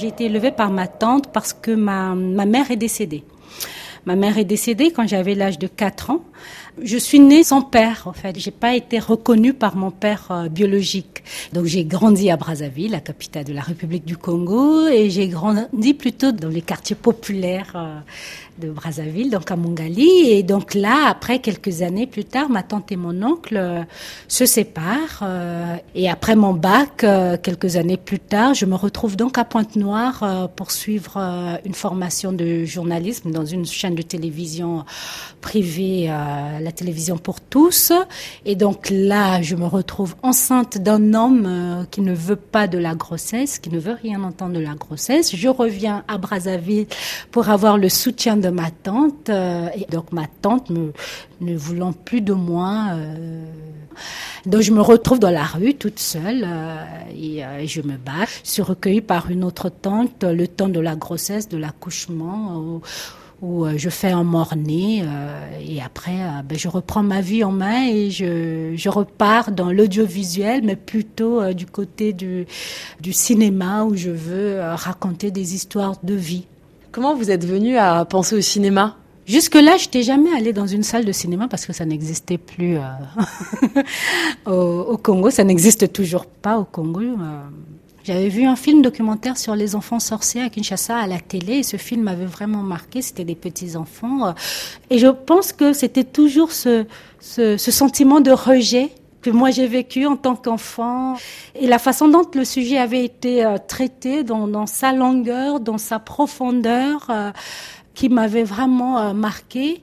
J'ai été élevée par ma tante parce que ma, ma mère est décédée. Ma mère est décédée quand j'avais l'âge de 4 ans. Je suis née sans père, en fait. J'ai pas été reconnue par mon père euh, biologique. Donc j'ai grandi à Brazzaville, la capitale de la République du Congo, et j'ai grandi plutôt dans les quartiers populaires euh, de Brazzaville, donc à Mongali. Et donc là, après quelques années plus tard, ma tante et mon oncle euh, se séparent. Et après mon bac, quelques années plus tard, je me retrouve donc à Pointe-Noire pour suivre une formation de journalisme dans une chaîne de télévision privée, la télévision pour tous. Et donc là, je me retrouve enceinte d'un homme qui ne veut pas de la grossesse, qui ne veut rien entendre de la grossesse. Je reviens à Brazzaville pour avoir le soutien de ma tante. Euh, et donc ma tante me, ne voulant plus de moi. Euh, donc je me retrouve dans la rue toute seule euh, et, je me bats. Je suis recueillie par une autre tante le temps de la grossesse, de l'accouchement. Où, je fais un mort-né et après ben, je reprends ma vie en main et je, je repars dans l'audiovisuel mais plutôt du côté du, du cinéma où je veux raconter des histoires de vie. Comment vous êtes venu à penser au cinéma? Jusque-là, je n'étais jamais allée dans une salle de cinéma parce que ça n'existait plus euh, au, Congo. Ça n'existe toujours pas au Congo. Euh. J'avais vu un film documentaire sur les enfants sorciers à Kinshasa à la télé et ce film m'avait vraiment marqué. C'était des petits enfants. Euh. Et je pense que c'était toujours ce, ce, ce sentiment de rejet que moi j'ai vécu en tant qu'enfant et la façon dont le sujet avait été euh, traité dans, dans, sa longueur, dans sa profondeur, euh, qui m'avait vraiment marqué.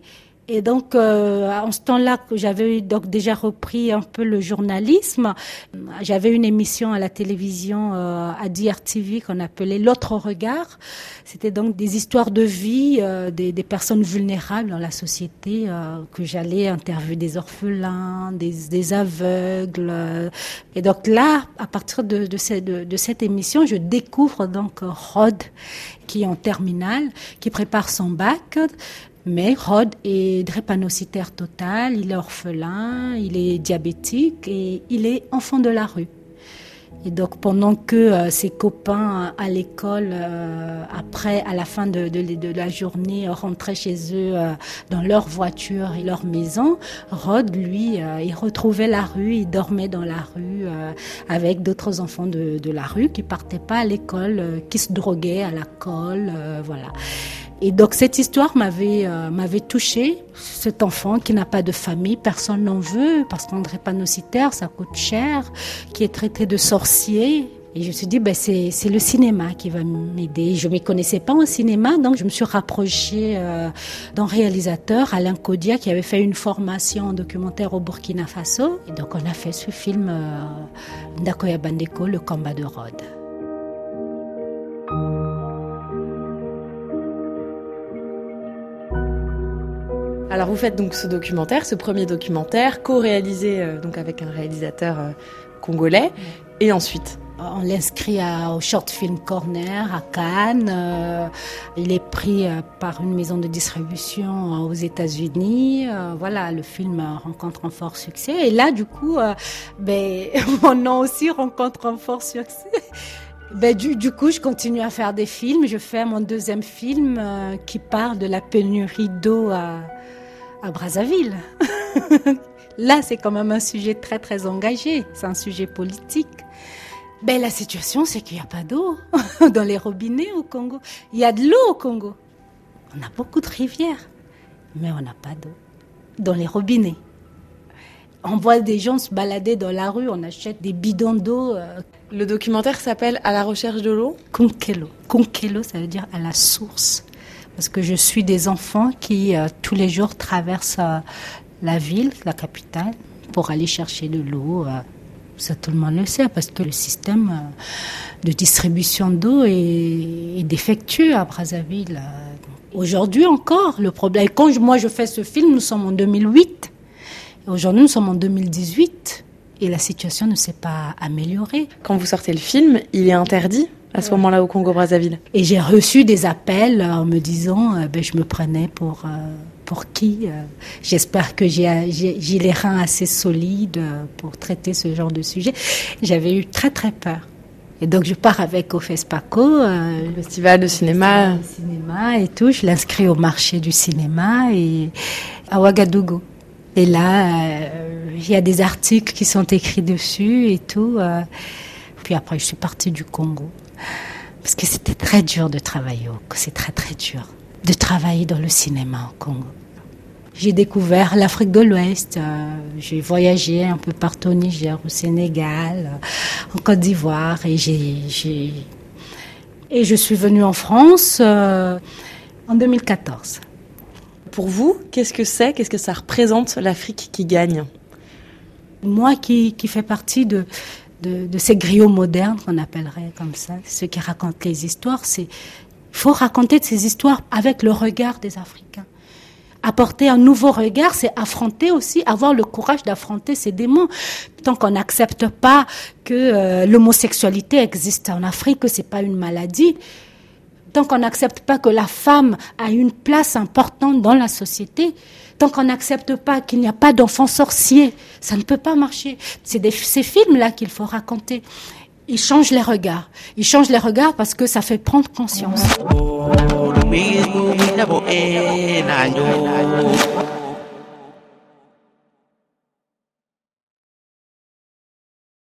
Et donc, euh, en ce temps-là, j'avais donc déjà repris un peu le journalisme. J'avais une émission à la télévision euh, à DRTV qu'on appelait L'autre regard. C'était donc des histoires de vie euh, des, des, personnes vulnérables dans la société euh, que j'allais interviewer des orphelins, des, des aveugles. Et donc là, à partir de, de, cette, de, de cette émission, je découvre donc Rod qui est en terminale, qui prépare son bac. Mais Rod est drépanocytaire total, il est orphelin, il est diabétique et il est enfant de la rue. Et donc pendant que euh, ses copains à l'école, euh, après, à la fin de, la journée, rentraient chez eux euh, dans leur voiture et leur maison, Rod, lui, il retrouvait la rue, il dormait dans la rue avec d'autres enfants de, de, la rue qui partaient pas à l'école, qui se droguaient à la colle, voilà. Et donc cette histoire m'avait euh, m'avait touchée. Cet enfant qui n'a pas de famille, personne n'en veut parce qu'en drépanocytaire ça coûte cher, qui est traité de sorcier. Et je me suis dit, ben c'est, c'est le cinéma qui va m'aider. Je ne me connaissais pas en cinéma, donc je me suis rapprochée euh, d'un réalisateur, Alain Kodia, qui avait fait une formation en documentaire au Burkina Faso. Et donc on a fait ce film, euh, Ndakoya Bandeko, Le combat de Rhodes. Alors vous faites donc ce documentaire, ce premier documentaire, co-réalisé euh, donc avec un réalisateur euh, congolais, et ensuite on l'inscrit au Short Film Corner à Cannes. Euh, il est pris par une maison de distribution aux États-Unis. voilà, le film rencontre un fort succès. Et là, du coup, ben, mon nom aussi rencontre un fort succès. Ben, du, du, coup, je continue à faire des films. Je fais mon deuxième film qui parle de la pénurie d'eau à, à Brazzaville. Là, c'est quand même un sujet très très engagé, c'est un sujet politique. Ben, la situation, c'est qu'il n'y a pas d'eau dans les robinets au Congo. Il y a de l'eau au Congo. On a beaucoup de rivières, mais on n'a pas d'eau dans les robinets. On voit des gens se balader dans la rue, on achète des bidons d'eau. Euh. Le documentaire s'appelle À la recherche de l'eau Konkelo. Konkelo, ça veut dire à la source parce que je suis des enfants qui euh, tous les jours traversent euh, la ville, la capitale, pour aller chercher de l'eau. Euh, ça, tout le monde le sait, parce que le système de distribution d'eau est, défectueux à Brazzaville. Aujourd'hui encore, le problème. Quand moi je fais ce film, nous sommes en 2008. Aujourd'hui, nous sommes en 2018 et la situation ne s'est pas améliorée. Quand vous sortez le film, il est interdit à ce moment-là au Congo-Brazzaville. Et j'ai reçu des appels en me disant, euh, ben, je me prenais pour euh, pour qui euh, J'espère que j'ai les reins assez solides pour traiter ce genre de sujet. J'avais eu très très peur. Et donc je pars avec au FESPACO, euh, festival de cinéma, cinéma et tout. Je l'inscris au marché du cinéma et à Ouagadougou. Et là, il y a des articles qui sont écrits dessus et tout. Euh. Puis après, je suis partie du Congo parce que c'était très dur de travailler. C'est très très dur de travailler dans le cinéma au Congo. J'ai découvert l'Afrique de l'Ouest. Euh, j'ai voyagé un peu partout au Niger, au Sénégal, euh, en Côte d'Ivoire. Et, je suis venue en France en 2014. Pour vous, qu'est-ce que c'est Qu'est-ce que ça représente l'Afrique qui gagne? Moi qui, qui fais partie de, ces griots modernes qu'on appellerait comme ça, ceux qui racontent les histoires, c'est faut raconter ces histoires avec le regard des Africains apporter un nouveau regard, c'est affronter aussi, avoir le courage d'affronter ces démons. Tant qu'on n'accepte pas que euh, l'homosexualité existe en Afrique, que c'est pas une maladie, tant qu'on n'accepte pas que la femme a une place importante dans la société, tant qu'on n'accepte pas qu'il n'y a pas d'enfants sorciers, ça ne peut pas marcher. C'est ces films-là qu'il faut raconter. Ils changent les regards. Ils changent les regards parce que ça fait prendre conscience.